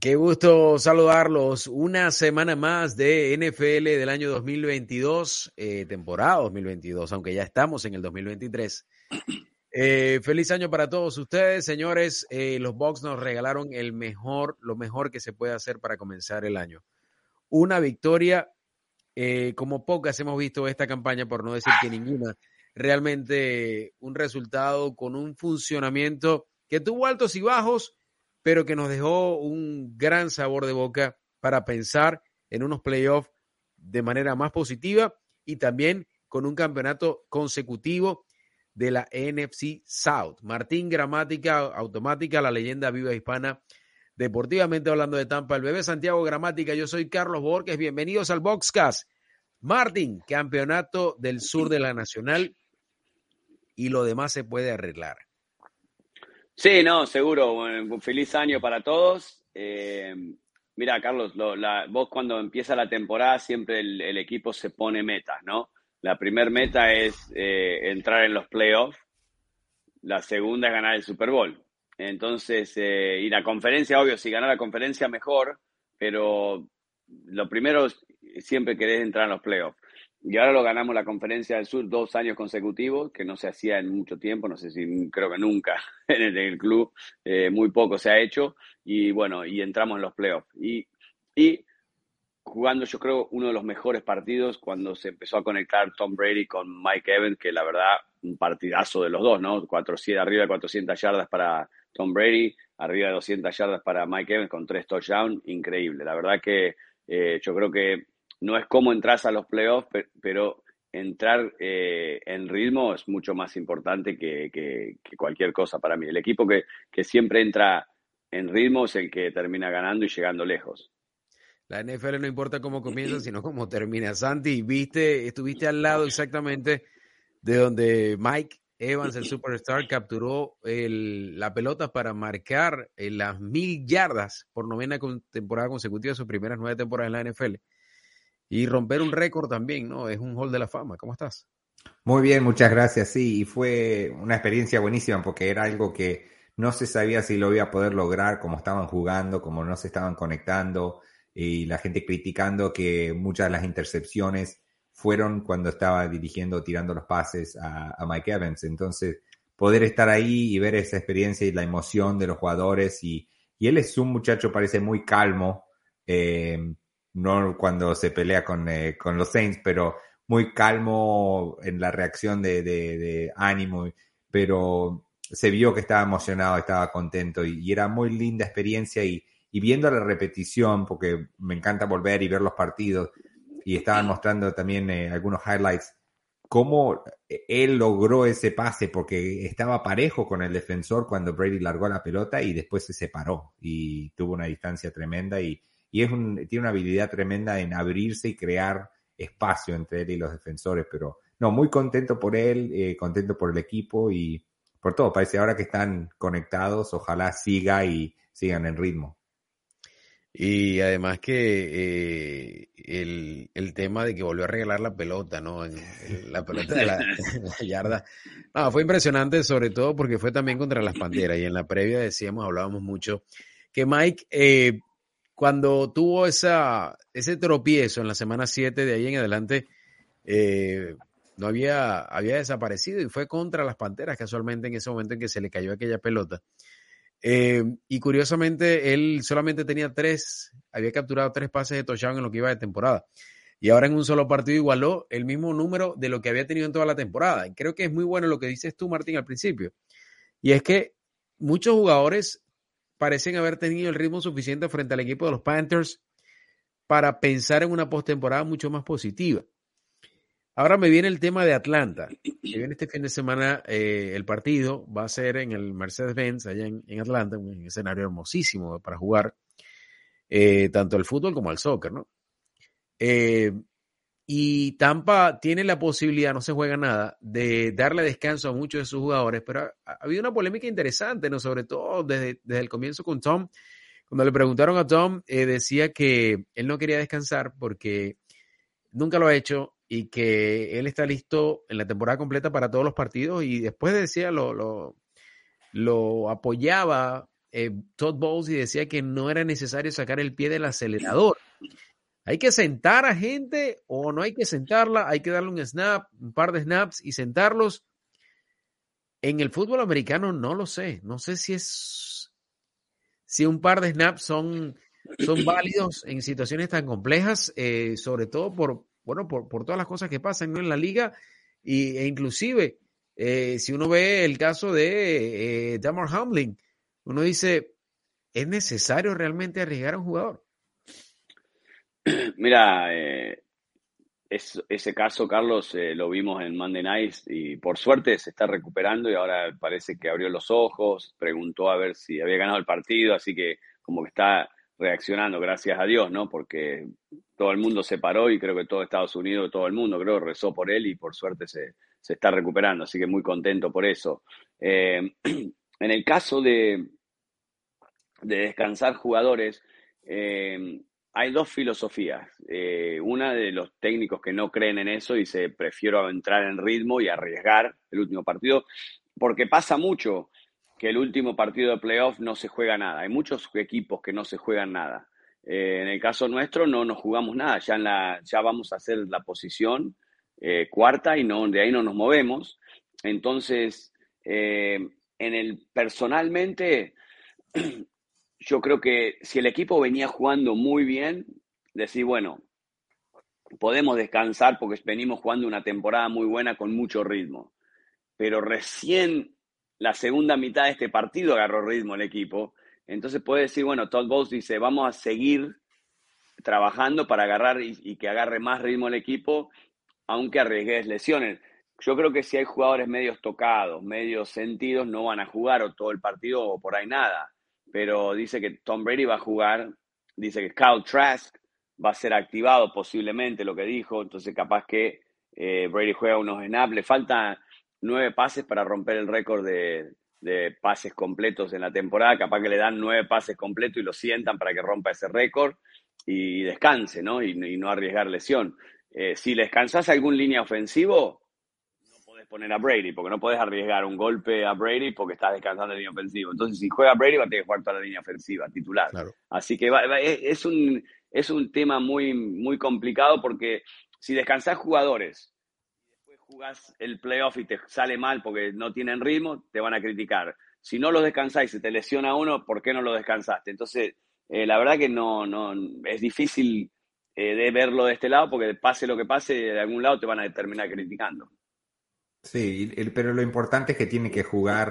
Qué gusto saludarlos. Una semana más de NFL del año 2022, eh, temporada 2022, aunque ya estamos en el 2023. Eh, feliz año para todos ustedes, señores. Eh, los Bucks nos regalaron el mejor, lo mejor que se puede hacer para comenzar el año. Una victoria, como pocas hemos visto esta campaña, por no decir que ninguna. Realmente un resultado con un funcionamiento que tuvo altos y bajos, pero que nos dejó un gran sabor de boca para pensar en unos playoffs de manera más positiva y también con un campeonato consecutivo de la NFC South. Martín Gramática Automática, la leyenda viva hispana, deportivamente hablando de Tampa, el bebé Santiago Gramática, yo soy Carlos Borges, bienvenidos al Boxcast. Martín, campeonato del sur de la Nacional y lo demás se puede arreglar. Sí, no, seguro. Feliz año para todos. Eh, mira, Carlos, lo, la, vos cuando empieza la temporada siempre el, equipo se pone metas, ¿no? La primera meta es eh, entrar en los playoffs. La segunda es ganar el Super Bowl. Entonces, eh, y la conferencia, obvio, si ganar la conferencia mejor, pero lo primero siempre querés entrar en los playoffs. Y ahora lo ganamos la conferencia del sur dos años consecutivos, que no se hacía en mucho tiempo, no sé si creo que nunca en el, club, eh, muy poco se ha hecho. Y bueno, y entramos en los playoffs. Y, y jugando yo creo uno de los mejores partidos cuando se empezó a conectar Tom Brady con Mike Evans, que la verdad un partidazo de los dos, ¿no? 400, arriba de 400 yardas para Tom Brady, arriba de 200 yardas para Mike Evans con tres touchdowns, increíble. La verdad que eh, yo creo que no es cómo entras a los playoffs, pero entrar eh, en ritmo es mucho más importante que, que, que, cualquier cosa para mí. El equipo que, que siempre entra en ritmo es el que termina ganando y llegando lejos. La NFL no importa cómo comienza, sino cómo termina. Santi, viste, estuviste al lado exactamente de donde Mike Evans, el superstar, capturó el, la pelota para marcar las mil yardas por novena temporada consecutiva, sus primeras nueve temporadas en la NFL. Y romper un récord también, ¿no? Es un hall de la fama. ¿Cómo estás? Muy bien, muchas gracias. Sí, y fue una experiencia buenísima porque era algo que no se sabía si lo iba a poder lograr, cómo estaban jugando, cómo no se estaban conectando y la gente criticando que muchas de las intercepciones fueron cuando estaba dirigiendo, tirando los pases a, a, Mike Evans. Entonces, poder estar ahí y ver esa experiencia y la emoción de los jugadores y, y él es un muchacho, parece muy calmo, eh, no cuando se pelea con, eh, con, los Saints, pero muy calmo en la reacción de, ánimo, pero se vio que estaba emocionado, estaba contento y, era muy linda experiencia y, y viendo la repetición, porque me encanta volver y ver los partidos, y estaban mostrando también eh, algunos highlights, cómo él logró ese pase, porque estaba parejo con el defensor cuando Brady largó la pelota y después se separó y tuvo una distancia tremenda y, y es un, tiene una habilidad tremenda en abrirse y crear espacio entre él y los defensores, pero no, muy contento por él, eh, contento por el equipo y por todo, parece ahora que están conectados, ojalá siga y sigan en ritmo. Y además que eh, el, el, tema de que volvió a regalar la pelota, ¿no? En, en la pelota de la, la yarda. No, fue impresionante, sobre todo porque fue también contra las Panteras. Y en la previa decíamos, hablábamos mucho, que Mike, eh, cuando tuvo ese tropiezo en la semana 7 de ahí en adelante, eh, no había, había desaparecido y fue contra las Panteras casualmente en ese momento en que se le cayó aquella pelota. Eh, y curiosamente, él solamente tenía tres, había capturado tres pases de touchdown en lo que iba de temporada. Y ahora en un solo partido igualó el mismo número de lo que había tenido en toda la temporada. Y creo que es muy bueno lo que dices tú, Martín, al principio. Y es que muchos jugadores parecen haber tenido el ritmo suficiente frente al equipo de los Panthers para pensar en una postemporada mucho más positiva. Ahora me viene el tema de Atlanta. Me viene este fin de semana eh, el partido, va a ser en el Mercedes-Benz, allá en, Atlanta, un escenario hermosísimo para jugar eh, tanto el fútbol como el soccer, ¿no? Eh, y Tampa tiene la posibilidad, no se juega nada, de darle descanso a muchos de sus jugadores, pero ha, habido una polémica interesante, ¿no? Sobre todo desde, desde, el comienzo con Tom. Cuando le preguntaron a Tom, decía que él no quería descansar porque nunca lo ha hecho y que él está listo en la temporada completa para todos los partidos y después decía, lo, lo, lo apoyaba eh, Todd Bowles y decía que no era necesario sacar el pie del acelerador. ¿Hay que sentar a gente o no hay que sentarla? Hay que darle un snap, un par de snaps y sentarlos. En el fútbol americano no lo sé. No sé si es si un par de snaps son, son válidos en situaciones tan complejas, eh, sobre todo por, bueno, por, por todas las cosas que pasan en la liga y, e inclusive eh, si uno ve el caso de eh, Damar Hamlin, uno dice, ¿es necesario realmente arriesgar a un jugador? Mira, eh, ese caso, Carlos, eh, lo vimos en Monday Night y por suerte se está recuperando y ahora parece que abrió los ojos, preguntó a ver si había ganado el partido, así que como que está reaccionando, gracias a Dios, ¿no? Porque todo el mundo se paró y creo que todo Estados Unidos, todo el mundo, creo, rezó por él y por suerte se, está recuperando, así que muy contento por eso. Eh, en el caso de, de descansar jugadores, eh, hay dos filosofías. Eh, una de los técnicos que no creen en eso y se prefiero entrar en ritmo y arriesgar el último partido, porque pasa mucho que el último partido de playoff no se juega nada. Hay muchos equipos que no se juegan nada. Eh, en el caso nuestro no nos jugamos nada, ya, vamos a hacer la posición eh, cuarta y no, de ahí no nos movemos. Entonces, en el personalmente, yo creo que si el equipo venía jugando muy bien, decir, bueno, podemos descansar porque venimos jugando una temporada muy buena con mucho ritmo. Pero recién la segunda mitad de este partido agarró ritmo el equipo. Entonces puede decir, bueno, Todd Bowles dice, vamos a seguir trabajando para agarrar y, que agarre más ritmo el equipo, aunque arriesgues lesiones. Yo creo que si hay jugadores medios tocados, medios sentidos, no van a jugar o todo el partido o por ahí nada. Pero dice que Tom Brady va a jugar, dice que Kyle Trask va a ser activado posiblemente, lo que dijo, entonces capaz que eh, Brady juega unos snaps, le falta nueve pases para romper el récord de, pases completos en la temporada. Capaz que le dan nueve pases completos y lo sientan para que rompa ese récord y descanse, ¿no? Y, no arriesgar lesión. Eh, si descansas algún línea ofensivo, podés poner a Brady, porque no podés arriesgar un golpe a Brady porque estás descansando el línea ofensivo. Entonces, si juega Brady, va a tener que jugar toda la línea ofensiva, titular. Así que es, un, es un tema muy, muy complicado porque si descansás jugadores jugás el playoff y te sale mal porque no tienen ritmo, te van a criticar. Si no los descansáis y se te lesiona uno, ¿por qué no lo descansaste? Entonces, eh, la verdad que no, no es difícil eh, de verlo de este lado porque pase lo que pase, de algún lado te van a terminar criticando. Sí, pero lo importante es que tienen que jugar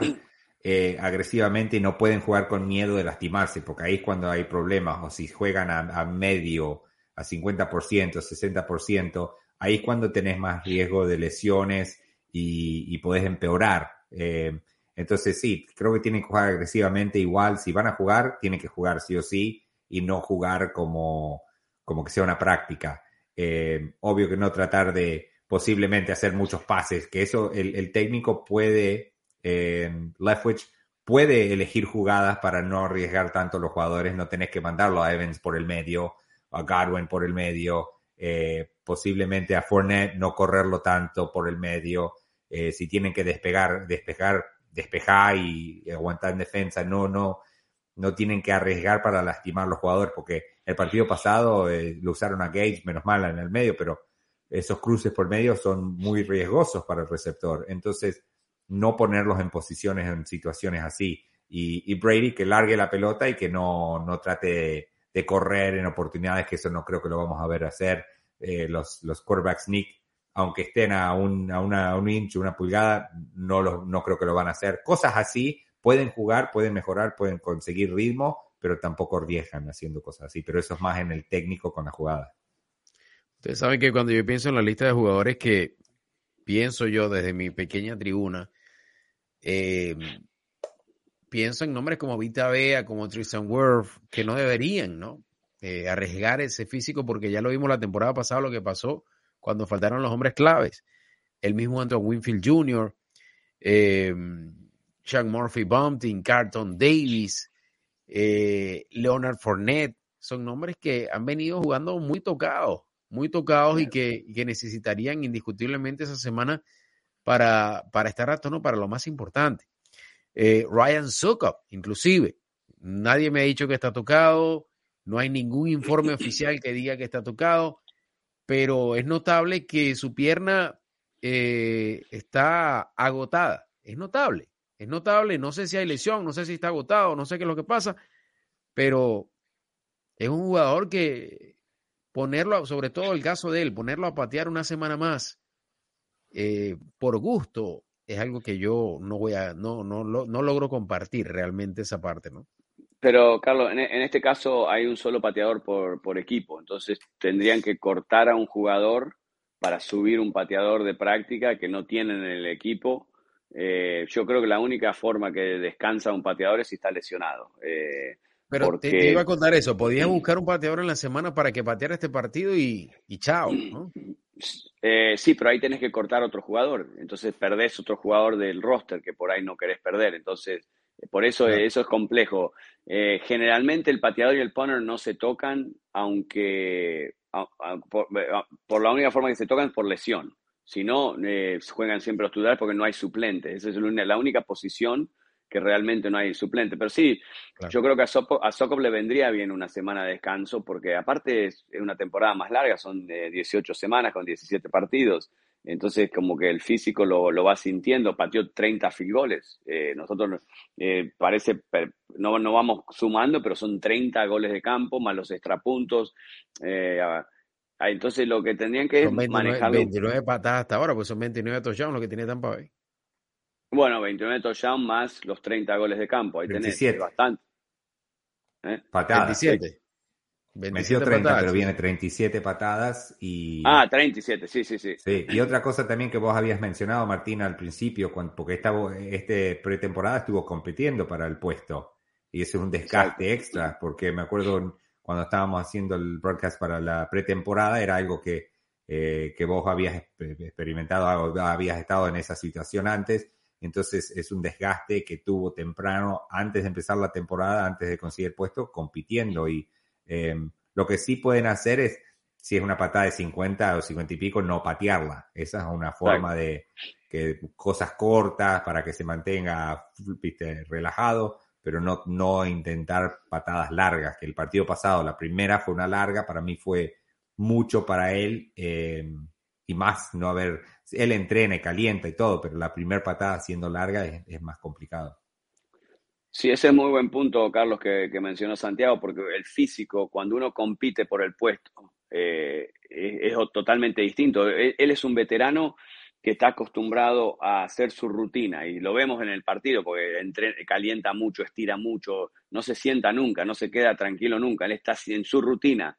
eh, agresivamente y no pueden jugar con miedo de lastimarse, porque ahí es cuando hay problemas, o si juegan a, a medio, a 50%, 60%, ahí es cuando tenés más riesgo de lesiones y, y podés empeorar. Eh, entonces sí, creo que tienen que jugar agresivamente igual. Si van a jugar, tienen que jugar sí o sí y no jugar como, como que sea una práctica. Eh, obvio que no tratar de posiblemente hacer muchos pases, que eso el, técnico puede, eh, Leftwich puede elegir jugadas para no arriesgar tanto a los jugadores, no tenés que mandarlo a Evans por el medio, a Godwin por el medio, eh, posiblemente a Fournette no correrlo tanto por el medio, eh, si tienen que despegar, despejar, despejar y aguantar en defensa, no, no, no tienen que arriesgar para lastimar a los jugadores, porque el partido pasado eh, lo usaron a Gage, menos mal en el medio, pero esos cruces por medio son muy riesgosos para el receptor. Entonces, no ponerlos en posiciones, en situaciones así. Y, Brady que largue la pelota y que no, no trate de correr en oportunidades, que eso no creo que lo vamos a ver hacer. Eh, los, los quarterbacks sneak, aunque estén a un, a una, un inch, una pulgada, no, lo, no creo que lo van a hacer. Cosas así pueden jugar, pueden mejorar, pueden conseguir ritmo, pero tampoco arriesgan haciendo cosas así. Pero eso es más en el técnico con la jugada. Ustedes saben que cuando yo pienso en la lista de jugadores que, pienso yo desde mi pequeña tribuna, eh, pienso en nombres como Vita Bea, como Tristan Wirth, que no deberían, ¿no? Eh, arriesgar ese físico porque ya lo vimos la temporada pasada lo que pasó cuando faltaron los hombres claves. El mismo Anton Winfield Jr., eh, Sean Murphy Bumpton, Carlton Davis, eh, Leonard Fournette, son nombres que han venido jugando muy tocados, muy tocados y que, necesitarían indiscutiblemente esa semana para, para estar a tono para lo más importante. Eh, Ryan Sukop, inclusive, nadie me ha dicho que está tocado, no hay ningún informe oficial que diga que está tocado, pero es notable que su pierna eh, está agotada, es notable. Es notable, no sé si hay lesión, no sé si está agotado, no sé qué es lo que pasa, pero es un jugador que ponerlo, sobre todo el caso de él, ponerlo a patear una semana más eh, por gusto, es algo que yo no voy a, no, no, no, logro compartir realmente esa parte, ¿no? Pero, Carlos, en, en, este caso hay un solo pateador por, por equipo, entonces tendrían que cortar a un jugador para subir un pateador de práctica que no tienen en el equipo eh, yo creo que la única forma que descansa un pateador es si está lesionado. Eh, pero te, iba a contar eso, podías buscar un pateador en la semana para que pateara este partido y, chao, ¿no? Eh, sí, pero ahí tenés que cortar otro jugador, entonces perdés otro jugador del roster que por ahí no querés perder, entonces por eso eso es complejo. generalmente el pateador y el punter no se tocan, aunque por, por, la única forma que se tocan es por lesión. Si no, eh, juegan siempre los titulares porque no hay suplente. Esa es la única posición que realmente no hay suplente. Pero sí, yo creo que a, Sokop le vendría bien una semana de descanso porque aparte es, una temporada más larga, son de 18 semanas con 17 partidos. Entonces, como que el físico lo, lo va sintiendo, pateó 30 field goles. Eh, nosotros eh, parece, no, no vamos sumando, pero son 30 goles de campo más los extrapuntos. Eh, entonces lo que tendrían que son es 29, patadas hasta ahora, pues son 29 touchdowns lo que tiene Tampa Bay. Bueno, 29 touchdowns más los 30 goles de campo. Ahí 27. tenés bastante. ¿Eh? Patadas. 27. 27 30, pero viene 37 patadas y... Ah, 37, sí, sí, sí. Sí, y otra cosa también que vos habías mencionado, Martín, al principio, porque esta este pretemporada estuvo compitiendo para el puesto. Y eso es un desgaste extra, porque me acuerdo cuando estábamos haciendo el broadcast para la pretemporada, era algo que, eh, que vos habías experimentado, habías estado en esa situación antes. Entonces es un desgaste que tuvo temprano, antes de empezar la temporada, antes de conseguir puesto, compitiendo. Y em, lo que sí pueden hacer es, si es una patada de 50 o 50 y pico, no patearla. Esa es una forma de que cosas cortas para que se mantenga ¿viste? relajado pero no, no intentar patadas largas, que el partido pasado, la primera fue una larga, para mí fue mucho para él, eh, y más no haber, él entrena y calienta y todo, pero la primera patada siendo larga es, más complicado. Sí, ese es muy buen punto, Carlos, que, mencionó Santiago, porque el físico, cuando uno compite por el puesto, eh, es, totalmente distinto. Él, es un veterano que está acostumbrado a hacer su rutina y lo vemos en el partido porque calienta mucho, estira mucho, no se sienta nunca, no se queda tranquilo nunca, él está en su rutina.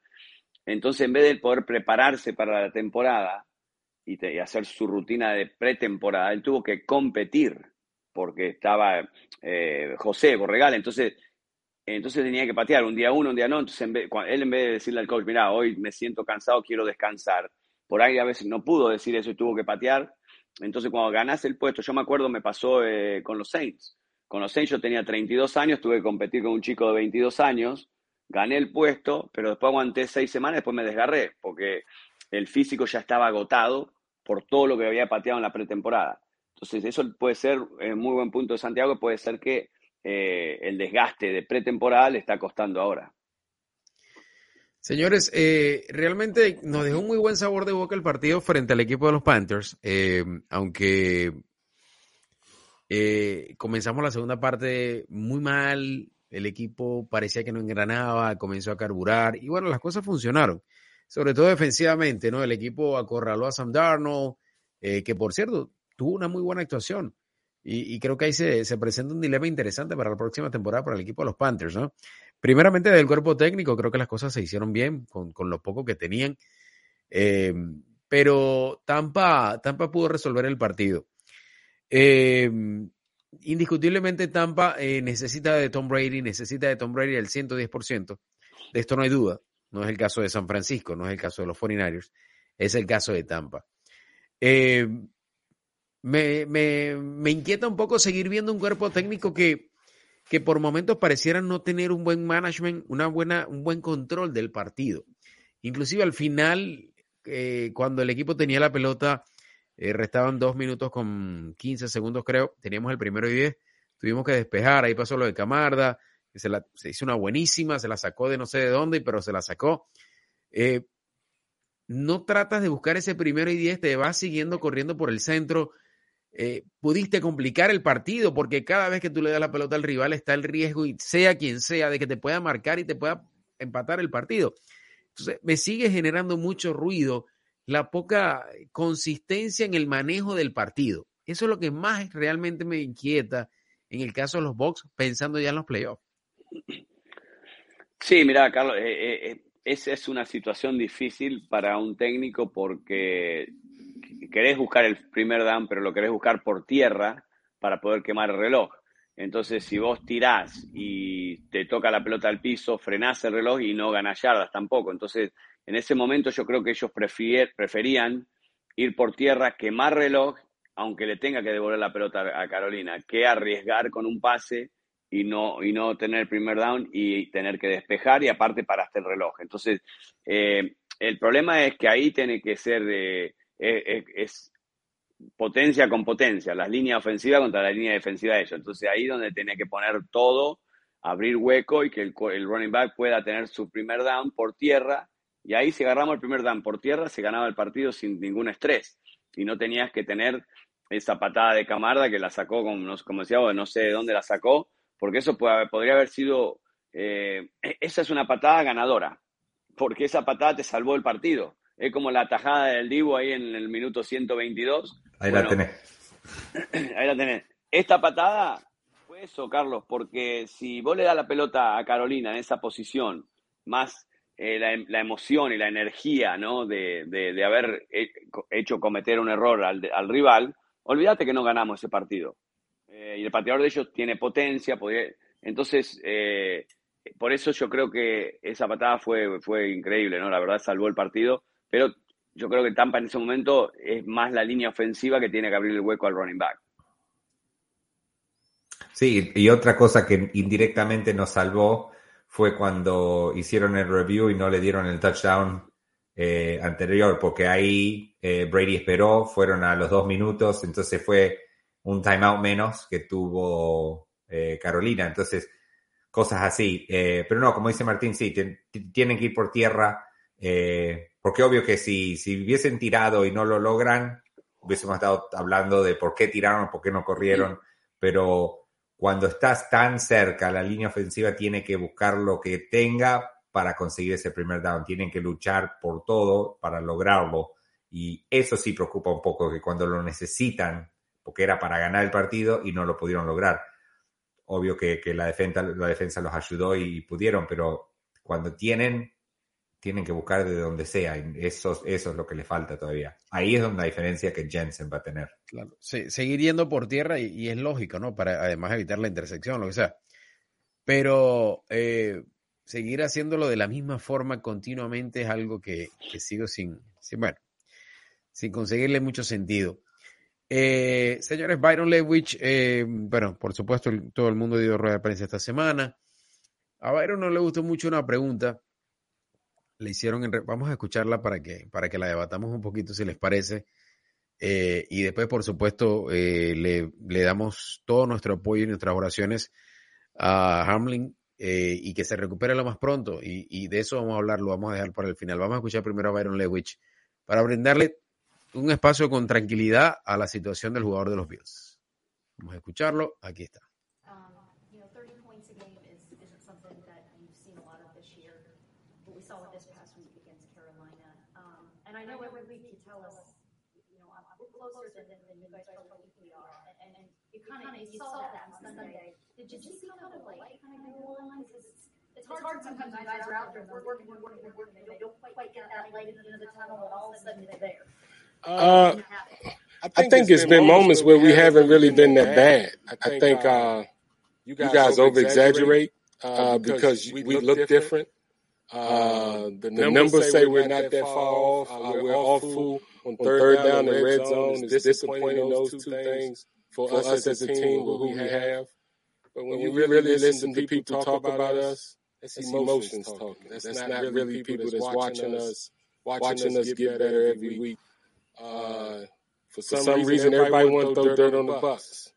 Entonces, en vez de poder prepararse para la temporada y, hacer su rutina de pretemporada, él tuvo que competir porque estaba eh, José Borregal, entonces entonces tenía que patear un día uno, un día no. Entonces, él en vez de decirle al coach, mira, hoy me siento cansado, quiero descansar, por ahí a veces no pudo decir eso y tuvo que patear. Entonces, cuando ganás el puesto, yo me acuerdo, me pasó eh, con los Saints. Con los Saints yo tenía 32 años, tuve que competir con un chico de 22 años, gané el puesto, pero después aguanté seis semanas, después me desgarré, porque el físico ya estaba agotado por todo lo que había pateado en la pretemporada. Entonces, eso puede ser eh, muy buen punto de Santiago, puede ser que eh, el desgaste de pretemporada le está costando ahora. Señores, eh, realmente nos dejó un muy buen sabor de boca el partido frente al equipo de los Panthers, eh, aunque comenzamos la segunda parte muy mal, el equipo parecía que no engranaba, comenzó a carburar y bueno, las cosas funcionaron, sobre todo defensivamente, ¿no? El equipo acorraló a Sam Darnold, que por cierto tuvo una muy buena actuación. Y, creo que ahí se, se, presenta un dilema interesante para la próxima temporada para el equipo de los Panthers, ¿no? Primeramente del cuerpo técnico, creo que las cosas se hicieron bien con, con lo poco que tenían. Eh, pero Tampa, Tampa pudo resolver el partido. Em, indiscutiblemente Tampa eh, necesita de Tom Brady, necesita de Tom Brady el 110%. De esto no hay duda. No es el caso de San Francisco, no es el caso de los 49ers, es el caso de Tampa. Em, me, me, inquieta un poco seguir viendo un cuerpo técnico que, que por momentos pareciera no tener un buen management, una buena, un buen control del partido. Inclusive al final, eh, cuando el equipo tenía la pelota, eh, restaban dos minutos con 15 segundos, creo. Teníamos el primero y diez. Tuvimos que despejar. Ahí pasó lo de Camarda. Se, la, se hizo una buenísima. Se la sacó de no sé de dónde, pero se la sacó. Eh, no tratas de buscar ese primero y diez. Te vas siguiendo corriendo por el centro. Eh, pudiste complicar el partido porque cada vez que tú le das la pelota al rival está el riesgo, y sea quien sea, de que te pueda marcar y te pueda empatar el partido. Entonces, me sigue generando mucho ruido la poca consistencia en el manejo del partido. Eso es lo que más realmente me inquieta en el caso de los Bucks, pensando ya en los playoffs. Sí, mira, Carlos, eh, eh, eh, esa es una situación difícil para un técnico porque querés buscar el primer down, pero lo querés buscar por tierra para poder quemar el reloj. Entonces, si vos tirás y te toca la pelota al piso, frenás el reloj y no ganás yardas tampoco. Entonces, en ese momento yo creo que ellos preferían ir por tierra, quemar reloj, aunque le tenga que devolver la pelota a Carolina, que arriesgar con un pase y no, y no tener el primer down y tener que despejar y aparte paraste el reloj. Entonces, eh, el problema es que ahí tiene que ser, de es, potencia con potencia, las líneas ofensivas contra la línea defensiva de ellos. Entonces ahí donde tiene que poner todo, abrir hueco y que el, el running back pueda tener su primer down por tierra y ahí si agarramos el primer down por tierra, se ganaba el partido sin ningún estrés. Y no tenías que tener esa patada de Camarda que la sacó, como, como decía, no sé de dónde la sacó, porque eso podría haber sido, eh, e-, esa es una patada ganadora, porque esa patada te salvó el partido. Es como la tajada del Divo ahí en el minuto 122. Ahí la tenés. Ahí la tenés. Esta patada fue eso, Carlos, porque si vos le das la pelota a Carolina en esa posición, más eh, la, emoción y la energía ¿no? de, de, haber hecho cometer un error al, al, rival, olvídate que no ganamos ese partido. Eh, y el pateador de ellos tiene potencia, entonces, eh, por eso yo creo que esa patada fue, fue increíble, ¿no? La verdad salvó el partido, pero yo creo que Tampa en ese momento es más la línea ofensiva que tiene que abrir el hueco al running back. Sí, y otra cosa que indirectamente nos salvó fue cuando hicieron el review y no le dieron el touchdown eh, anterior, porque ahí Brady esperó, fueron a los dos minutos, entonces fue un timeout menos que tuvo eh, Carolina. Entonces, cosas así. pero no, como dice Martín, sí, tienen que ir por tierra, porque obvio que si, si hubiesen tirado y no lo logran, hubiésemos estado hablando de por qué tiraron, por qué no corrieron, pero cuando estás tan cerca, la línea ofensiva tiene que buscar lo que tenga para conseguir ese primer down. Tienen que luchar por todo para lograrlo. Y eso sí preocupa un poco, que cuando lo necesitan, porque era para ganar el partido y no lo pudieron lograr. Obvio que, la, defensa, la defensa los ayudó y pudieron, pero cuando tienen tienen que buscar de donde sea. eso, eso es lo que le falta todavía. Ahí es donde la diferencia que Jensen va a tener. Claro, seguir yendo por tierra y, es lógico, ¿no? Para además evitar la intersección, lo que sea. Pero eh, seguir haciéndolo de la misma forma continuamente es algo que, sigo sin, bueno, sin conseguirle mucho sentido. Eh, señores, Byron Lewich, eh, bueno, por supuesto, todo el mundo dio rueda de prensa esta semana. A Byron no le gustó mucho una pregunta le hicieron, vamos a escucharla para que, para que la debatamos un poquito si les parece. Eh, y después, por supuesto, eh, le, le, damos todo nuestro apoyo y nuestras oraciones a Hamlin y que se recupere lo más pronto. Y, y, de eso vamos a hablar, lo vamos a dejar para el final. Vamos a escuchar primero a Byron Lewich para brindarle un espacio con tranquilidad a la situación del jugador de los Bills. Vamos a escucharlo. Aquí está. you you you it's hard sometimes when guys are out there and they're working, working, working, working, and don't quite get that light at the end of the tunnel, and all of a sudden they're there. Uh, I think it's been moments where we haven't really been that bad. I think uh, you guys over exaggerate uh, because we look different. Uh, the numbers say we're not that far off. Uh, we're awful on third down and red zone. It's disappointing those two things for us as a team with who we have. But when you really listen to people talk about us, that's emotions talking. That's not really people that's watching us, watching us get better every week. Uh, for some, some reason, everybody wants to throw dirt on the bus.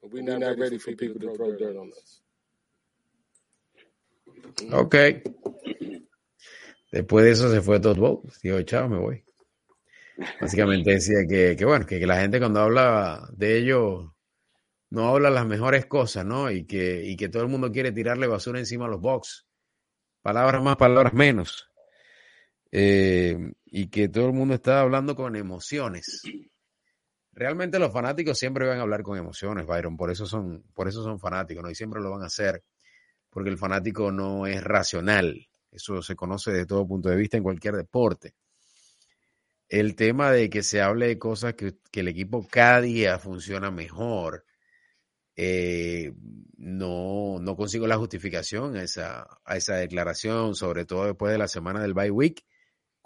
But we're not, not ready for people to throw dirt on us. Ok. Después de eso se fue Todd Bowles. Digo, chao, me voy. Básicamente decía que, que bueno, que, que, la gente cuando habla de ellos no habla las mejores cosas, ¿no? Y que, y que todo el mundo quiere tirarle basura encima a los box. Palabras más, palabras menos. Eh, y que todo el mundo está hablando con emociones. Realmente los fanáticos siempre van a hablar con emociones, Byron, por eso son, por eso son fanáticos. Y siempre lo van a hacer, porque el fanático no es racional. Eso se conoce de todo punto de vista en cualquier deporte. El tema de que se hable de cosas que, que el equipo cada día funciona mejor, eh, no, no consigo la justificación a esa, a esa declaración, sobre todo después de la semana del bye week,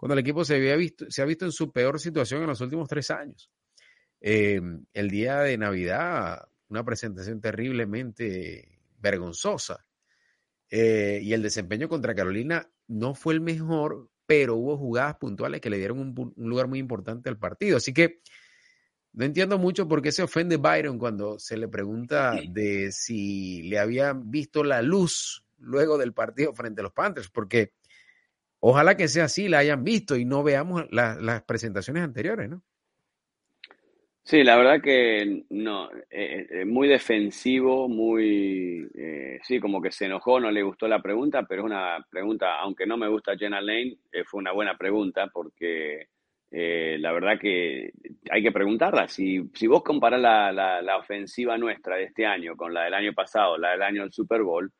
cuando el equipo se, había visto, se ha visto en su peor situación en los últimos tres años. Eh, el día de Navidad, una presentación terriblemente vergonzosa. Eh, y el desempeño contra Carolina no fue el mejor, pero hubo jugadas puntuales que le dieron un, un lugar muy importante al partido. Así que no entiendo mucho por qué se ofende Byron cuando se le pregunta de si le habían visto la luz luego del partido frente a los Panthers, porque ojalá que sea así, la hayan visto y no veamos la, las presentaciones anteriores, ¿no? Sí, la verdad que no, eh, eh, muy defensivo, muy, eh, sí, como que se enojó, no le gustó la pregunta, pero es una pregunta, aunque no me gusta Jenna Lane, fue una buena pregunta porque la verdad que hay que preguntarla. Si, si vos comparás la, la, la, ofensiva nuestra de este año con la del año pasado, la del año del Super Bowl,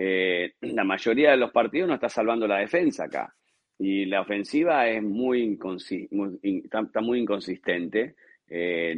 eh, la mayoría de los partidos no está salvando la defensa acá. Y la ofensiva es muy, está, muy inconsistente. Eh,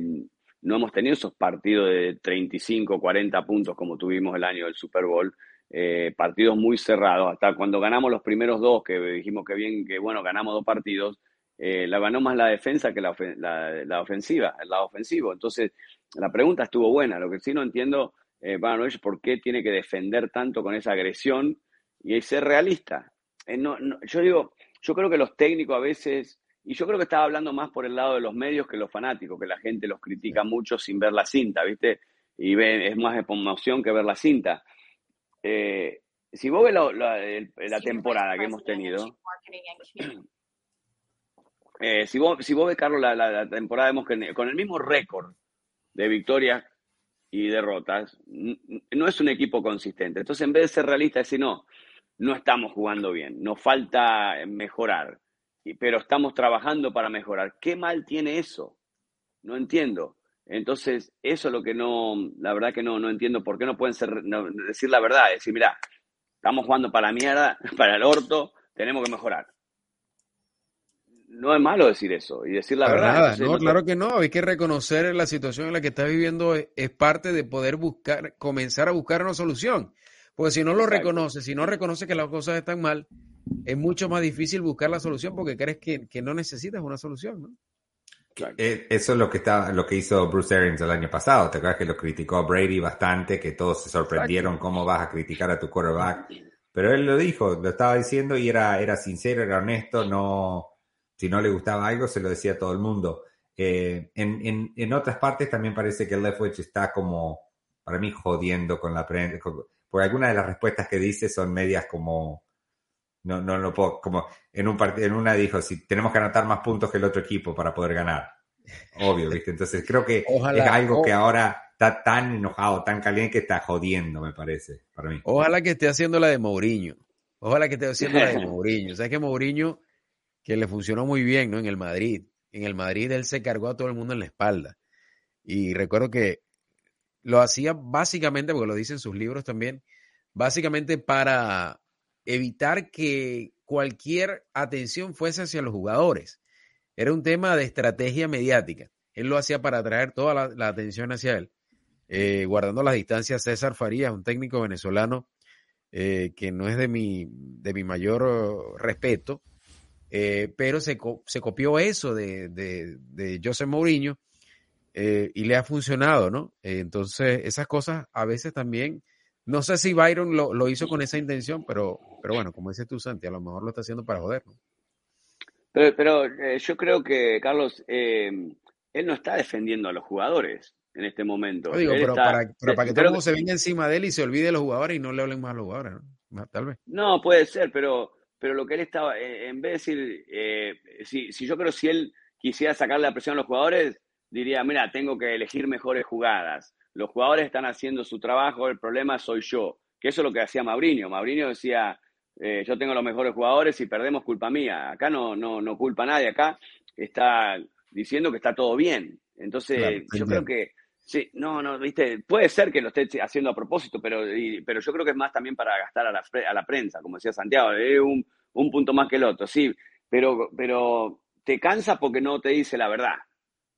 no hemos tenido esos partidos de 35, 40 puntos como tuvimos el año del Super Bowl. Eh, partidos muy cerrados. Hasta cuando ganamos los primeros dos, que dijimos que bien, que bueno, ganamos dos partidos, la ganó más la defensa que la, la, la, ofensiva, el lado ofensivo. Entonces, la pregunta estuvo buena. Lo que sí no entiendo, eh, por qué tiene que defender tanto con esa agresión y ser realista. Eh, no, no, yo digo, yo creo que los técnicos a veces, y yo creo que estaba hablando más por el lado de los medios que los fanáticos, que la gente los critica mucho sin ver la cinta, ¿viste? Y ve, es más de emoción que ver la cinta. Eh, si vos ves la, la, la temporada que hemos tenido, eh, si, vos, si vos ves, Carlos, la, la, la temporada hemos con el mismo récord de victorias y derrotas, no es un equipo consistente. Entonces, en vez de ser realista, decir, no, no estamos jugando bien, nos falta mejorar, pero estamos trabajando para mejorar. ¿Qué mal tiene eso? No entiendo. Entonces, eso es lo que no, la verdad que no, no entiendo por qué no pueden ser, decir la verdad, decir, mira, estamos jugando para la mierda, para el orto, tenemos que mejorar no es malo decir eso y decir la Para verdad. Nada, Entonces, no, no, claro que no. Hay que reconocer la situación en la que estás viviendo es, es, parte de poder buscar, comenzar a buscar una solución. Porque si no lo reconoces, si no reconoces que las cosas están mal, es mucho más difícil buscar la solución porque crees que, que no necesitas una solución, ¿no? Claro. Eso es lo que está, lo que hizo Bruce Arians el año pasado. Te acuerdas que lo criticó a Brady bastante, que todos se sorprendieron Exacto. cómo vas a criticar a tu quarterback. Pero él lo dijo, lo estaba diciendo y era, era sincero, era honesto, no, si no le gustaba algo, se lo decía a todo el mundo. Eh, en, en, en, otras partes también parece que Leftwich está como, para mí, jodiendo con la prensa. Porque algunas de las respuestas que dice son medias como, no, no lo puedo, como en, un part, en una dijo, si tenemos que anotar más puntos que el otro equipo para poder ganar. Obvio, ¿viste? Entonces creo que Ojalá, es algo que ahora está tan enojado, tan caliente que está jodiendo, me parece, para mí. Ojalá que esté haciendo la de Mourinho. Ojalá que esté haciendo la de Mourinho. ¿Sabes que Mourinho que le funcionó muy bien, ¿no? En el Madrid. En el Madrid él se cargó a todo el mundo en la espalda. Y recuerdo que lo hacía básicamente, porque lo dicen sus libros también, básicamente para evitar que cualquier atención fuese hacia los jugadores. Era un tema de estrategia mediática. Él lo hacía para atraer toda la, atención hacia él. Eh, guardando las distancias, César Farías, un técnico venezolano eh, que no es de mi, de mi mayor respeto, eh, pero se, se, copió eso de, de, de José Mourinho y le ha funcionado, ¿no? entonces, esas cosas a veces también, no sé si Byron lo, lo, hizo con esa intención, pero, pero bueno, como dices tú, Santi, a lo mejor lo está haciendo para joder, ¿no? Pero, pero yo creo que, Carlos, él no está defendiendo a los jugadores en este momento. digo, pero, para, que todo el mundo se venga encima de él y se olvide de los jugadores y no le hablen más a los jugadores, ¿no? Tal vez. No, puede ser, pero, pero lo que él estaba, eh, en vez de decir, eh, si, si yo creo si él quisiera sacarle la presión a los jugadores, diría, mira, tengo que elegir mejores jugadas. Los jugadores están haciendo su trabajo, el problema soy yo. Que eso es lo que hacía Mauriño. Mauriño decía, eh, yo tengo los mejores jugadores y perdemos culpa mía. Acá no, no, no culpa a nadie, acá está diciendo que está todo bien. Entonces, yo creo que, sí, no, no, viste, puede ser que lo esté haciendo a propósito, pero, pero yo creo que es más también para gastar a la, a la prensa, como decía Santiago, es un, un punto más que el otro, sí, pero, pero te cansa porque no te dice la verdad.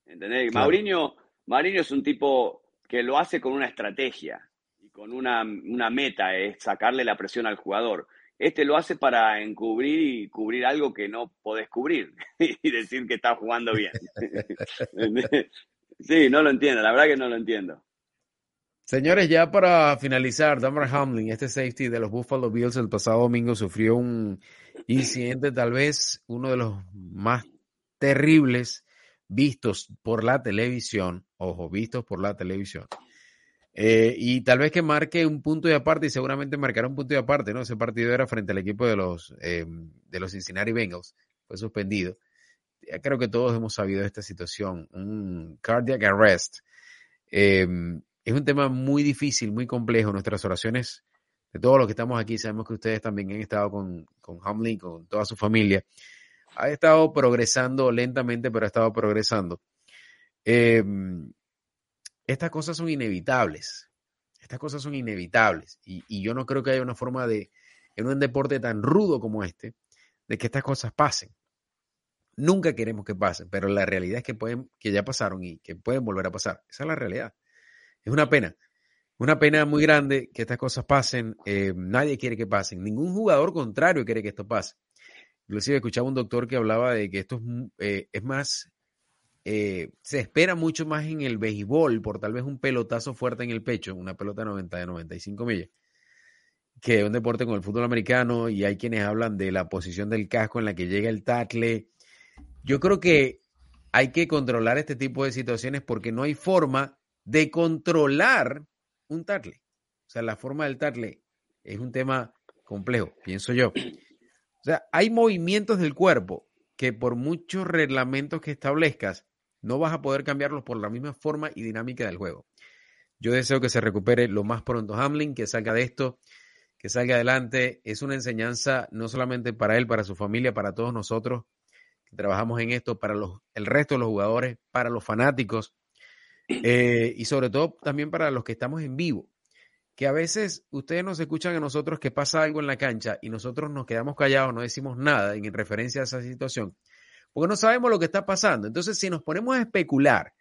¿Entendés? Mauriño, Mauriño es un tipo que lo hace con una estrategia y con una, una meta, es sacarle la presión al jugador. Este lo hace para encubrir y cubrir algo que no podés cubrir y decir que está jugando bien. sí, no lo entiendo, la verdad que no lo entiendo. Señores, ya para finalizar, Damar Hamlin, este safety de los Buffalo Bills el pasado domingo sufrió un incidente tal vez uno de los más terribles vistos por la televisión, ojo, vistos por la televisión. Eh, y tal vez que marque un punto de aparte y seguramente marcará un punto de aparte, ¿no? Ese partido era frente al equipo de los, eh, de los Cincinnati Bengals, fue suspendido. Ya creo que todos hemos sabido de esta situación, un cardiac arrest. Eh, es un tema muy difícil, muy complejo. Nuestras oraciones de todos los que estamos aquí, sabemos que ustedes también han estado con, con Hamlin, con toda su familia. Ha estado progresando lentamente, pero ha estado progresando. Eh, estas cosas son inevitables. Estas cosas son inevitables. Y, yo no creo que haya una forma de, en un deporte tan rudo como este, de que estas cosas pasen. Nunca queremos que pasen, pero la realidad es que, pueden, que ya pasaron y que pueden volver a pasar. Esa es la realidad. Es una pena. Una pena muy grande que estas cosas pasen. Eh, nadie quiere que pasen. Ningún jugador contrario quiere que esto pase. Inclusive escuchaba un doctor que hablaba de que esto es, eh, es más eh, se espera mucho más en el béisbol por tal vez un pelotazo fuerte en el pecho, una pelota de 90 de 95 millas, que un deporte con el fútbol americano y hay quienes hablan de la posición del casco en la que llega el tackle. Yo creo que hay que controlar este tipo de situaciones porque no hay forma de controlar un tackle. O sea, la forma del tackle es un tema complejo, pienso yo. O sea, hay movimientos del cuerpo que por muchos reglamentos que establezcas, no vas a poder cambiarlos por la misma forma y dinámica del juego. Yo deseo que se recupere lo más pronto Hamlin, que salga de esto, que salga adelante. Es una enseñanza no solamente para él, para su familia, para todos nosotros trabajamos en esto, para los, el resto de los jugadores, para los fanáticos eh, y sobre todo también para los que estamos en vivo. Que a veces ustedes nos escuchan a nosotros que pasa algo en la cancha y nosotros nos quedamos callados, no decimos nada en referencia a esa situación porque no sabemos lo que está pasando. Entonces, si nos ponemos a especular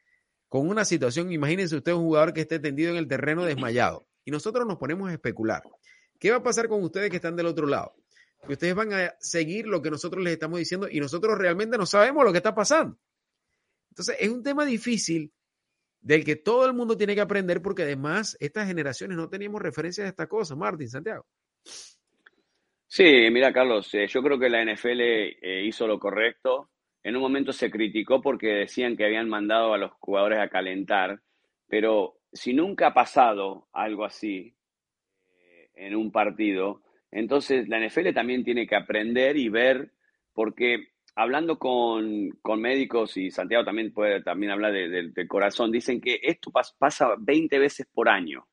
con una situación, imagínense usted un jugador que esté tendido en el terreno desmayado y nosotros nos ponemos a especular. ¿Qué va a pasar con ustedes que están del otro lado? Que ustedes van a seguir lo que nosotros les estamos diciendo y nosotros realmente no sabemos lo que está pasando. Entonces, es un tema difícil del que todo el mundo tiene que aprender porque además estas generaciones no teníamos referencia de esta cosa. Martín, Santiago. Sí, mira, Carlos, eh, yo creo que la NFL eh, hizo lo correcto en un momento se criticó porque decían que habían mandado a los jugadores a calentar, pero si nunca ha pasado algo así eh, en un partido, entonces la NFL también tiene que aprender y ver, porque hablando con, médicos, y Santiago también puede también hablar del corazón, dicen que esto pasa 20 veces por año,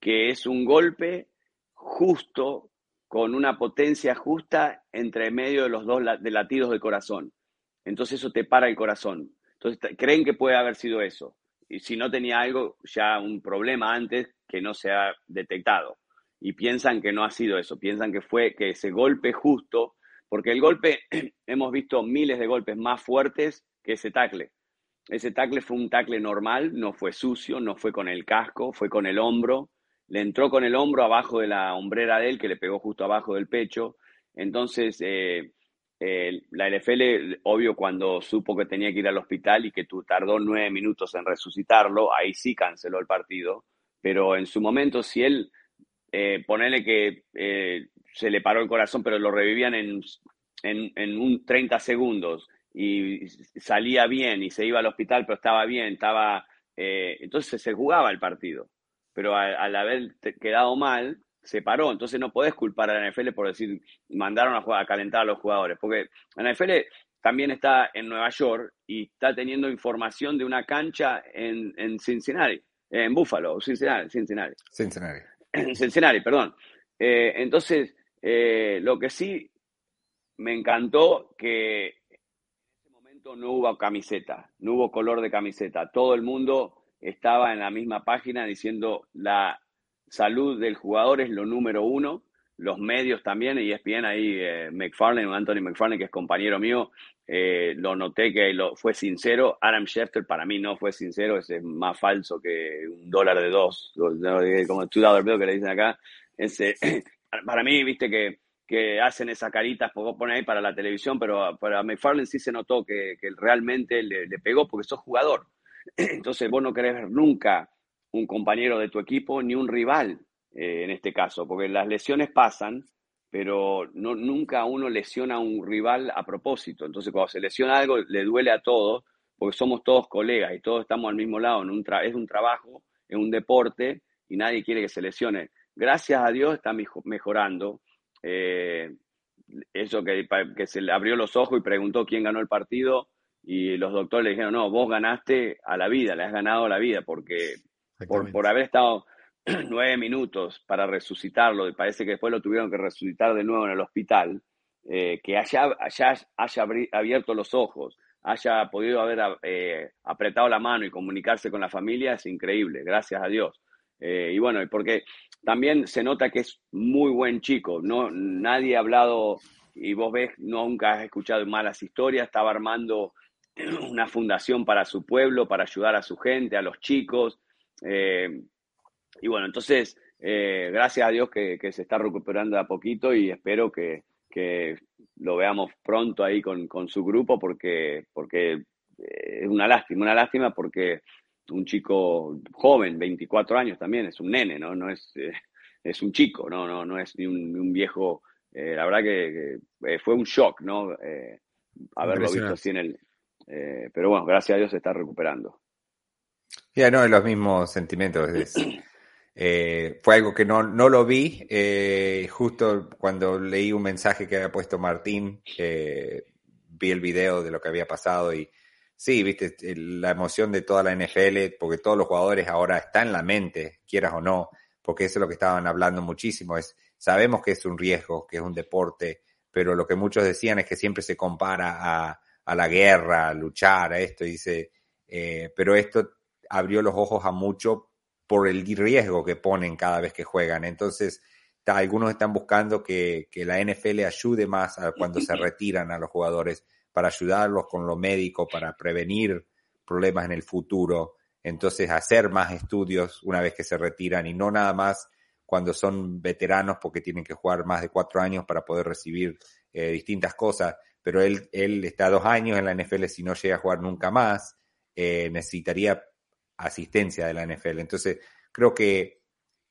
que es un golpe justo, con una potencia justa entre medio de los dos de latidos del corazón. Entonces eso te para el corazón. Entonces creen que puede haber sido eso. Y si no tenía algo, ya un problema antes que no se ha detectado. Y piensan que no ha sido eso, piensan que fue que ese golpe justo, porque el golpe, hemos visto miles de golpes más fuertes que ese tackle. Ese tackle fue un tackle normal, no fue sucio, no fue con el casco, fue con el hombro. Le entró con el hombro abajo de la hombrera de él, que le pegó justo abajo del pecho. Entonces, eh, la LFL, obvio, cuando supo que tenía que ir al hospital y que tú tardó nueve minutos en resucitarlo, ahí sí canceló el partido. Pero en su momento, si él, eh, ponele que eh, se le paró el corazón, pero lo revivían en, en, en un 30 segundos y salía bien y se iba al hospital, pero estaba bien, estaba... Eh, entonces se jugaba el partido. Pero al, haber quedado mal, se paró. Entonces no podés culpar a la NFL por decir, mandaron a, jugar, a calentar a los jugadores. Porque la NFL también está en Nueva York y está teniendo información de una cancha en, en Cincinnati, en Buffalo, Cincinnati. Cincinnati. Cincinnati. Cincinnati, perdón. Eh, entonces, eh, lo que sí me encantó que no hubo camiseta, no hubo color de camiseta. Todo el mundo estaba en la misma página diciendo la salud del jugador es lo número uno. Los medios también, y ESPN ahí, eh, McFarlane, Anthony McFarlane, que es compañero mío, eh, lo noté que lo, fue sincero. Adam Schefter para mí no fue sincero, ese es más falso que un dólar de dos, como two dollar bill que le dicen acá. Ese, para mí, viste que que hacen esas caritas, vos pones ahí para la televisión, pero para McFarlane sí se notó que, realmente le, pegó porque sos jugador. Entonces vos no querés ver nunca un compañero de tu equipo ni un rival eh, en este caso, porque las lesiones pasan, pero no, nunca uno lesiona a un rival a propósito. Entonces cuando se lesiona algo le duele a todos, porque somos todos colegas y todos estamos al mismo lado, en un es un trabajo, es un deporte y nadie quiere que se lesione. Gracias a Dios está mejorando eh, eso que, que se le abrió los ojos y preguntó quién ganó el partido y los doctores le dijeron, no, vos ganaste a la vida, le has ganado a la vida porque por, por haber estado nueve minutos para resucitarlo y parece que después lo tuvieron que resucitar de nuevo en el hospital, eh, que haya, haya, haya, abierto los ojos, haya podido haber eh, apretado la mano y comunicarse con la familia es increíble, gracias a Dios. y bueno, porque también se nota que es muy buen chico. No, nadie ha hablado, y vos ves, nunca has escuchado malas historias. Estaba armando una fundación para su pueblo, para ayudar a su gente, a los chicos. Eh, y bueno, entonces, eh, gracias a Dios que, se está recuperando a poquito y espero que, lo veamos pronto ahí con, su grupo porque, porque eh, es una lástima, una lástima porque un chico joven, 24 años también, es un nene, ¿no? No es, eh, es un chico, no, no, no es ni un, viejo. Eh, la verdad que, fue un shock, ¿no? haberlo visto así en el. pero bueno, gracias a Dios se está recuperando. Ya, no, es los mismos sentimientos. Fue algo que no, no lo vi. justo cuando leí un mensaje que había puesto Martín, vi el video de lo que había pasado y Sí, viste, la emoción de toda la NFL, porque todos los jugadores ahora están en la mente, quieras o no, porque eso es lo que estaban hablando muchísimo, es, sabemos que es un riesgo, que es un deporte, pero lo que muchos decían es que siempre se compara a, a la guerra, a luchar, a esto, y dice, eh, pero esto abrió los ojos a mucho por el riesgo que ponen cada vez que juegan. Entonces, algunos están buscando que, que la NFL ayude más a cuando se retiran a los jugadores para ayudarlos con lo médico, para prevenir problemas en el futuro. Entonces, hacer más estudios una vez que se retiran y no nada más cuando son veteranos porque tienen que jugar más de cuatro años para poder recibir eh, distintas cosas. Pero él, él está dos años en la NFL, si no llega a jugar nunca más, eh, necesitaría asistencia de la NFL. Entonces, creo que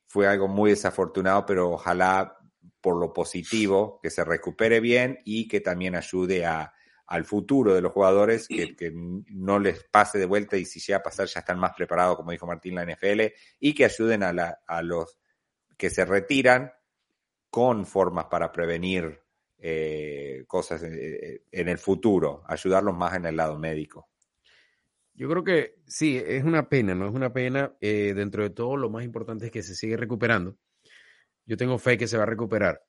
fue algo muy desafortunado, pero ojalá por lo positivo, que se recupere bien y que también ayude a, al futuro de los jugadores, que, no les pase de vuelta y si llega a pasar ya están más preparados, como dijo Martín, la NFL, y que ayuden a, la, a los que se retiran con formas para prevenir eh, cosas eh, en el futuro, ayudarlos más en el lado médico. Yo creo que sí, es una pena, ¿no? Es una pena. Eh, dentro de todo, lo más importante es que se sigue recuperando. Yo tengo fe que se va a recuperar.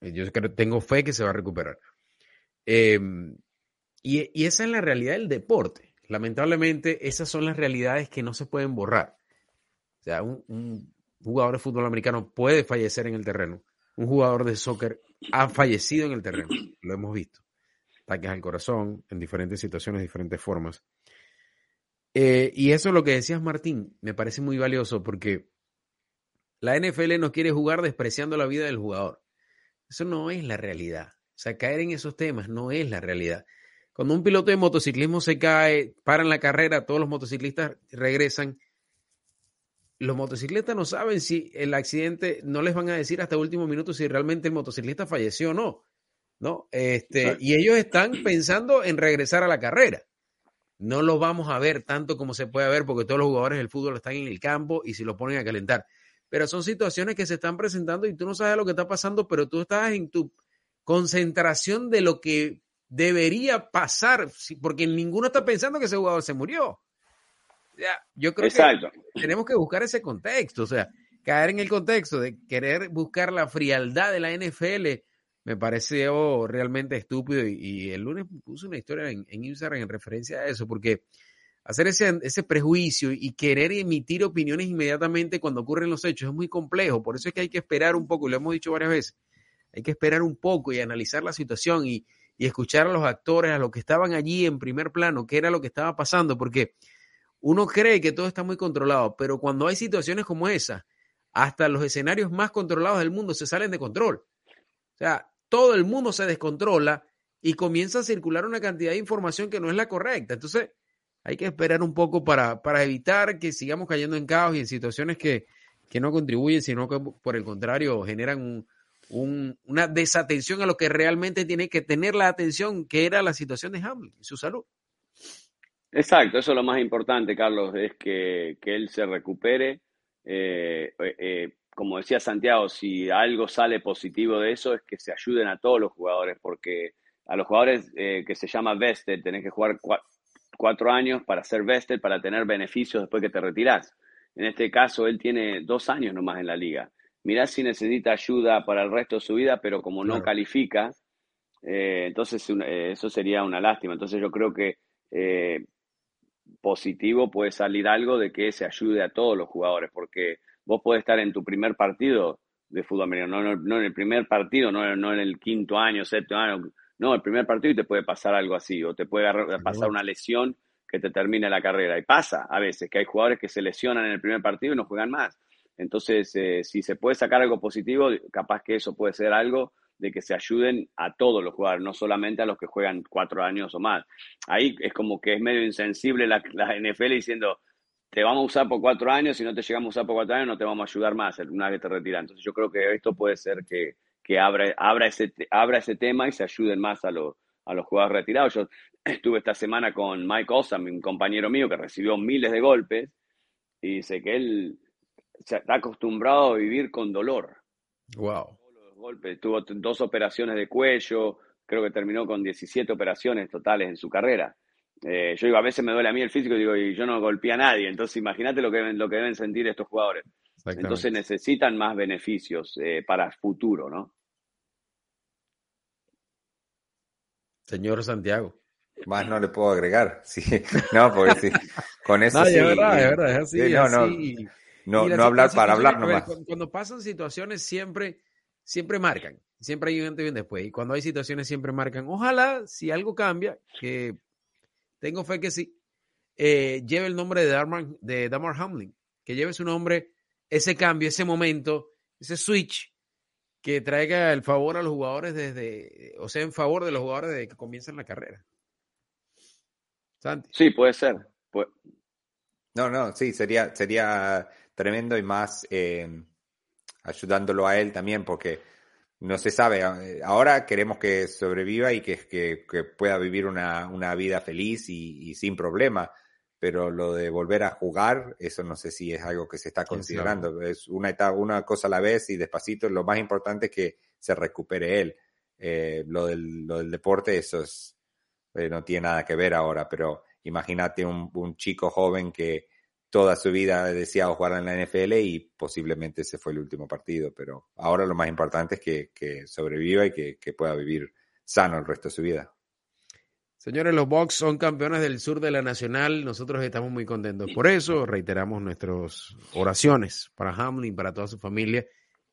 Yo tengo fe que se va a recuperar. Em, y, esa es la realidad del deporte. Lamentablemente, esas son las realidades que no se pueden borrar. O sea, un, jugador de fútbol americano puede fallecer en el terreno. Un jugador de soccer ha fallecido en el terreno, lo hemos visto. Ataques al corazón en diferentes situaciones, diferentes formas. Eh, y eso es lo que decías, Martín, me parece muy valioso porque la NFL no quiere jugar despreciando la vida del jugador. Eso no es la realidad. O sea, caer en esos temas no es la realidad. Cuando un piloto de motociclismo se cae, paran la carrera, todos los motociclistas regresan. Los motociclistas no saben si el accidente, no les van a decir hasta el último minuto si realmente el motociclista falleció o no. ¿no? Este, y ellos están pensando en regresar a la carrera. No lo vamos a ver tanto como se puede ver porque todos los jugadores del fútbol están en el campo y si lo ponen a calentar. Pero son situaciones que se están presentando y tú no sabes lo que está pasando, pero tú estás en tu concentración de lo que debería pasar, porque ninguno está pensando que ese jugador se murió. yo creo que tenemos que buscar ese contexto, o sea, caer en el contexto de querer buscar la frialdad de la NFL me pareció realmente estúpido y, el lunes puse una historia en, Instagram en referencia a eso, porque hacer ese, ese prejuicio y querer emitir opiniones inmediatamente cuando ocurren los hechos es muy complejo, por eso es que hay que esperar un poco, y lo hemos dicho varias veces, hay que esperar un poco y analizar la situación y, y escuchar a los actores, a los que estaban allí en primer plano, qué era lo que estaba pasando, porque uno cree que todo está muy controlado, pero cuando hay situaciones como esa, hasta los escenarios más controlados del mundo se salen de control. O sea, todo el mundo se descontrola y comienza a circular una cantidad de información que no es la correcta. Entonces, hay que esperar un poco para, para evitar que sigamos cayendo en caos y en situaciones que, que no contribuyen, sino que por el contrario generan un, una desatención a lo que realmente tiene que tener la atención, que era la situación de Hamlin y su salud. Exacto, eso es lo más importante, Carlos, es que, él se recupere. Eh, eh, eh, como decía Santiago, si algo sale positivo de eso es que se ayuden a todos los jugadores, porque a los jugadores que se llama vested, tenés que jugar cuatro años para ser vested, para tener beneficios después que te retirás. En este caso, él tiene dos años nomás en la liga mirá si necesita ayuda para el resto de su vida, pero como no califica, eh, entonces eh, eso sería una lástima. Entonces yo creo que eh, positivo puede salir algo de que se ayude a todos los jugadores, porque vos podés estar en tu primer partido de fútbol americano, no, no en el primer partido, no, no, en el quinto año, séptimo año, no, el primer partido y te puede pasar algo así, o te puede pasar una lesión que te termine la carrera. Y pasa a veces que hay jugadores que se lesionan en el primer partido y no juegan más. Entonces, eh, si se puede sacar algo positivo, capaz que eso puede ser algo de que se ayuden a todos los jugadores, no solamente a los que juegan cuatro años o más. Ahí es como que es medio insensible la, NFL diciendo, te vamos a usar por cuatro años, si no te llegamos a usar por cuatro años no te vamos a ayudar más una vez que te retiras. Entonces yo creo que esto puede ser que, que abra, abra, ese, abra ese tema y se ayuden más a, los a los jugadores retirados. Yo estuve esta semana con Mike Osam, un compañero mío que recibió miles de golpes, y dice que él se está acostumbrado a vivir con dolor. Wow. golpes. Tuvo dos operaciones de cuello, creo que terminó con 17 operaciones totales en su carrera. Eh, yo digo, a veces me duele a mí el físico, digo, y yo no golpeé a nadie, entonces imagínate lo que, deben, lo que deben sentir estos jugadores. Entonces necesitan más beneficios eh, para el futuro, ¿no? Señor Santiago. Más no le puedo agregar. Sí, no, porque sí, con eso sí. Es verdad, es verdad, es así. no, no. No, no hablar para hablar nomás. Cuando, pasan situaciones siempre, siempre marcan. Siempre hay un antes y un después. Y cuando hay situaciones siempre marcan. Ojalá, si algo cambia, que tengo fe que sí, eh, lleve el nombre de Damar, de Damar Hamlin. Que lleve su nombre, ese cambio, ese momento, ese switch que traiga el favor a los jugadores desde, o sea, en favor de los jugadores desde que comienzan la carrera. Santi. Sí, puede ser. No, no, sí, sería, sería tremendo y más eh, ayudándolo a él también porque no se sabe. Eh, ahora queremos que sobreviva y que, que, pueda vivir una, una vida feliz y, sin problema, pero lo de volver a jugar, eso no sé si es algo que se está considerando. Es una, etapa, una cosa a la vez y despacito. Lo más importante es que se recupere él. Eh, lo, del, lo del deporte, eso es, no tiene nada que ver ahora, pero imagínate un, un chico joven que toda su vida ha deseado jugar en la NFL y posiblemente ese fue el último partido, pero ahora lo más importante es que, sobreviva y que, pueda vivir sano el resto de su vida. Señores, los Bucks son campeones del sur de la Nacional. Nosotros estamos muy contentos por eso. Reiteramos nuestras oraciones para Hamlin, para toda su familia,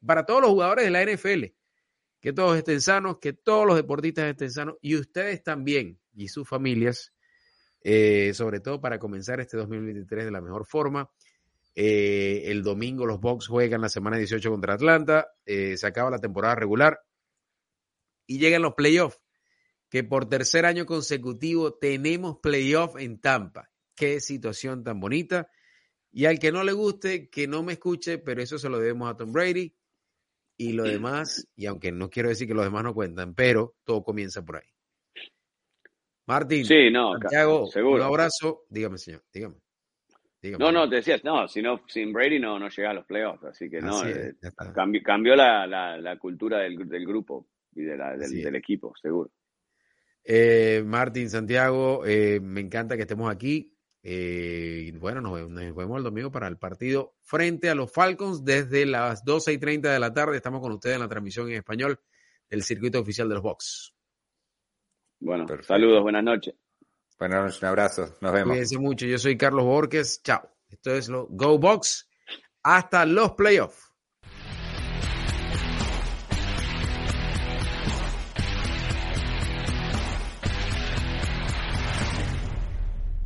para todos los jugadores de la NFL. Que todos estén sanos, que todos los deportistas estén sanos y ustedes también y sus familias, eh, sobre todo para comenzar este 2023 de la mejor forma. Eh, el domingo los Bucks juegan la semana 18 contra Atlanta. Eh, se acaba la temporada regular y llegan los playoffs que por tercer año consecutivo tenemos playoff en Tampa. Qué situación tan bonita. Y al que no le guste, que no me escuche, pero eso se lo debemos a Tom Brady. Y lo demás, y aunque no quiero decir que los demás no cuentan, pero todo comienza por ahí. Martín, sí, no, Santiago, seguro. un abrazo. Dígame, señor, dígame. No, no, te decías, no, si no, sin Brady no, no llega a los playoffs, así que no, eh, cambió, la, la, cultura del, del, grupo y de la, del, del equipo, seguro. Eh, Martín, Santiago, eh, me encanta que estemos aquí. Eh, y bueno, nos, vemos el domingo para el partido frente a los Falcons desde las 12 y 30 de la tarde. Estamos con ustedes en la transmisión en español del circuito oficial de los Box. Bueno, saludos, buenas noches. Buenas noches, un abrazo, nos vemos. Cuídense mucho, yo soy Carlos Borges, chao. Esto es lo Go Box, hasta los playoffs.